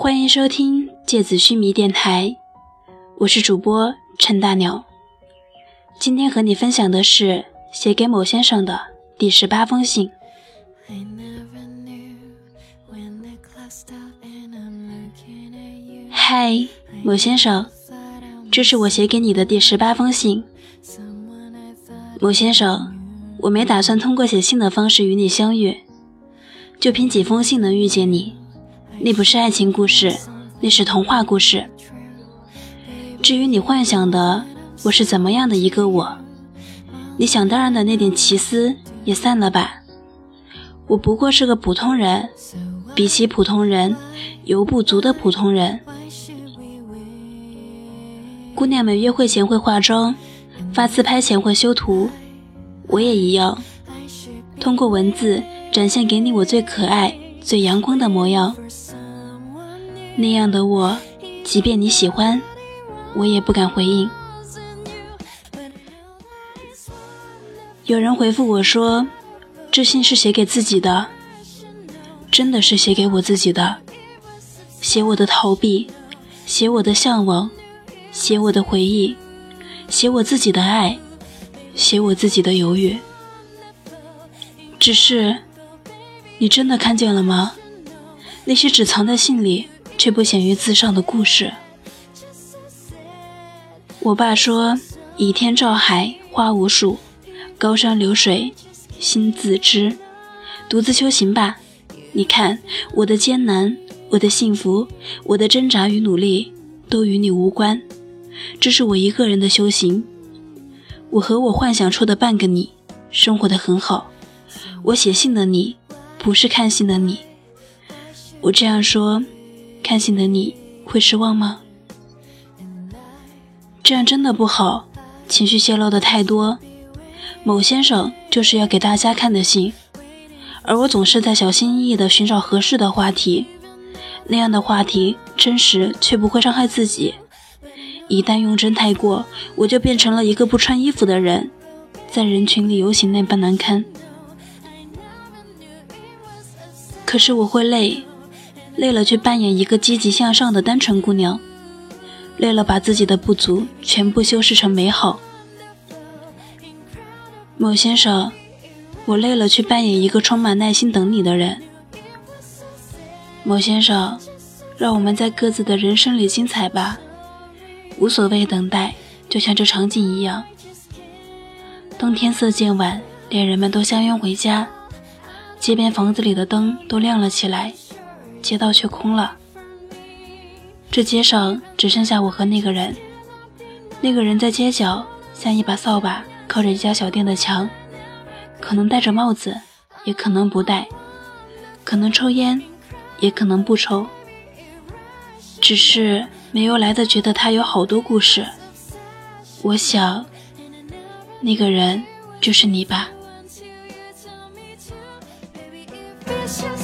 欢迎收听《芥子须弥》电台，我是主播陈大鸟。今天和你分享的是写给某先生的第十八封信。嗨，某先生，这是我写给你的第十八封信。某先生，我没打算通过写信的方式与你相遇，就凭几封信能遇见你。那不是爱情故事，那是童话故事。至于你幻想的我是怎么样的一个我，你想当然的那点奇思也散了吧。我不过是个普通人，比起普通人，犹不足的普通人。姑娘们约会前会化妆，发自拍前会修图，我也一样，通过文字展现给你我最可爱、最阳光的模样。那样的我，即便你喜欢，我也不敢回应。有人回复我说，这信是写给自己的，真的是写给我自己的，写我的逃避，写我的向往，写我的回忆，写我自己的爱，写我自己的犹豫。只是，你真的看见了吗？那些只藏在信里。却不显于字上的故事。我爸说：“倚天照海，花无数；高山流水，心自知。独自修行吧。你看，我的艰难，我的幸福，我的挣扎与努力，都与你无关。这是我一个人的修行。我和我幻想出的半个你，生活的很好。我写信的你，不是看信的你。我这样说。”看信的你会失望吗？这样真的不好，情绪泄露的太多。某先生就是要给大家看的信，而我总是在小心翼翼地寻找合适的话题，那样的话题真实却不会伤害自己。一旦用真太过，我就变成了一个不穿衣服的人，在人群里游行那般难堪。可是我会累。累了，去扮演一个积极向上的单纯姑娘；累了，把自己的不足全部修饰成美好。某先生，我累了，去扮演一个充满耐心等你的人。某先生，让我们在各自的人生里精彩吧，无所谓等待，就像这场景一样。冬天色渐晚，恋人们都相拥回家，街边房子里的灯都亮了起来。街道却空了，这街上只剩下我和那个人。那个人在街角，像一把扫把，靠着一家小店的墙，可能戴着帽子，也可能不戴，可能抽烟，也可能不抽。只是没有来的觉得他有好多故事。我想，那个人就是你吧。precious